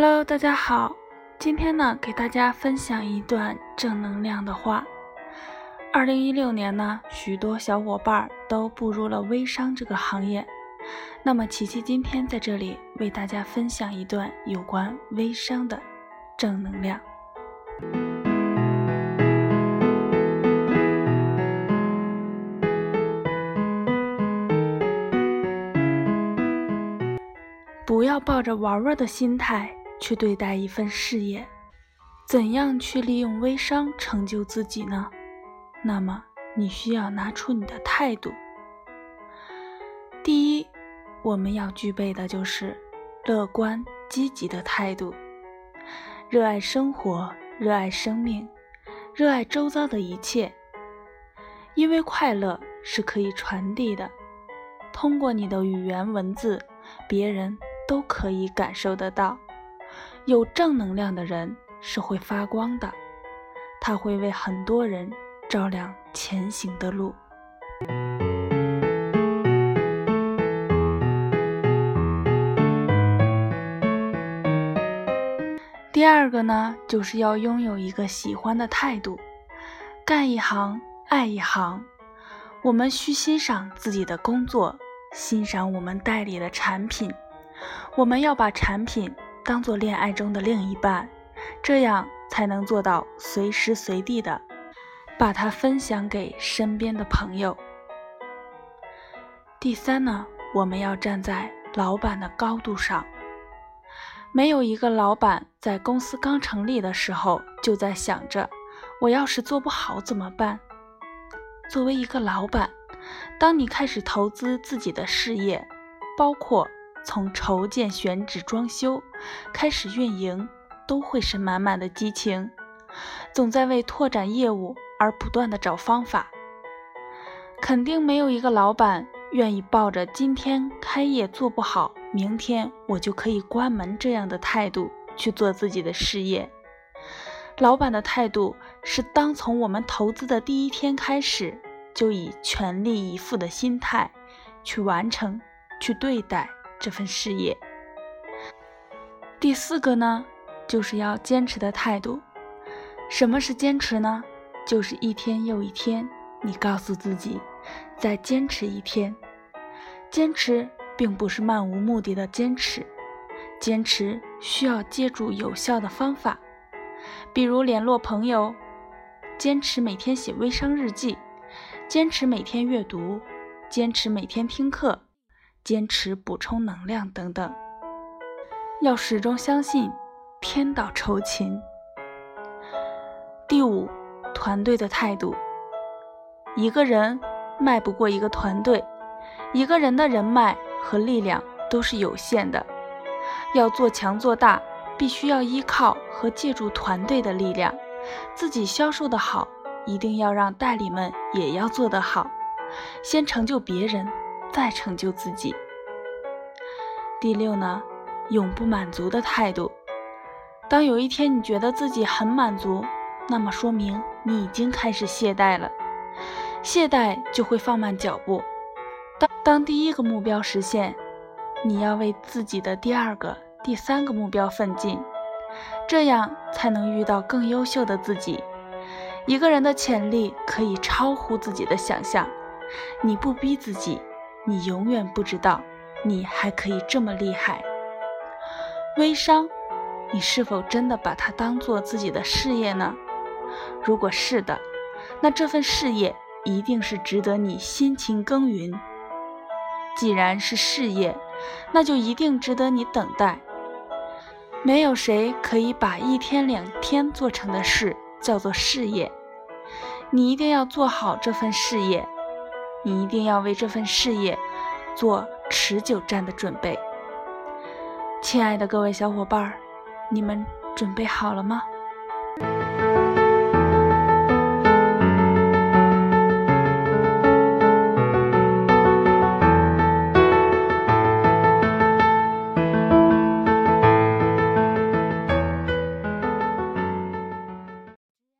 Hello，大家好，今天呢，给大家分享一段正能量的话。二零一六年呢，许多小伙伴都步入了微商这个行业。那么，琪琪今天在这里为大家分享一段有关微商的正能量。不要抱着玩玩的心态去对待一份事业。怎样去利用微商成就自己呢？那么，你需要拿出你的态度。第一，我们要具备的就是乐观积极的态度，热爱生活，热爱生命，热爱周遭的一切。因为快乐是可以传递的，通过你的语言文字，别人。都可以感受得到，有正能量的人是会发光的，他会为很多人照亮前行的路。第二个呢，就是要拥有一个喜欢的态度，干一行爱一行。我们需欣赏自己的工作，欣赏我们代理的产品。我们要把产品当做恋爱中的另一半，这样才能做到随时随地的把它分享给身边的朋友。第三呢，我们要站在老板的高度上。没有一个老板在公司刚成立的时候就在想着我要是做不好怎么办。作为一个老板，当你开始投资自己的事业，包括。从筹建、选址、装修开始运营，都会是满满的激情，总在为拓展业务而不断的找方法。肯定没有一个老板愿意抱着今天开业做不好，明天我就可以关门这样的态度去做自己的事业。老板的态度是，当从我们投资的第一天开始，就以全力以赴的心态去完成、去对待。这份事业。第四个呢，就是要坚持的态度。什么是坚持呢？就是一天又一天，你告诉自己，再坚持一天。坚持并不是漫无目的的坚持，坚持需要借助有效的方法，比如联络朋友，坚持每天写微商日记，坚持每天阅读，坚持每天听课。坚持补充能量等等，要始终相信天道酬勤。第五，团队的态度。一个人迈不过一个团队，一个人的人脉和力量都是有限的。要做强做大，必须要依靠和借助团队的力量。自己销售的好，一定要让代理们也要做得好，先成就别人。再成就自己。第六呢，永不满足的态度。当有一天你觉得自己很满足，那么说明你已经开始懈怠了。懈怠就会放慢脚步。当当第一个目标实现，你要为自己的第二个、第三个目标奋进，这样才能遇到更优秀的自己。一个人的潜力可以超乎自己的想象，你不逼自己。你永远不知道，你还可以这么厉害。微商，你是否真的把它当做自己的事业呢？如果是的，那这份事业一定是值得你辛勤耕耘。既然是事业，那就一定值得你等待。没有谁可以把一天两天做成的事叫做事业。你一定要做好这份事业。你一定要为这份事业做持久战的准备，亲爱的各位小伙伴，你们准备好了吗？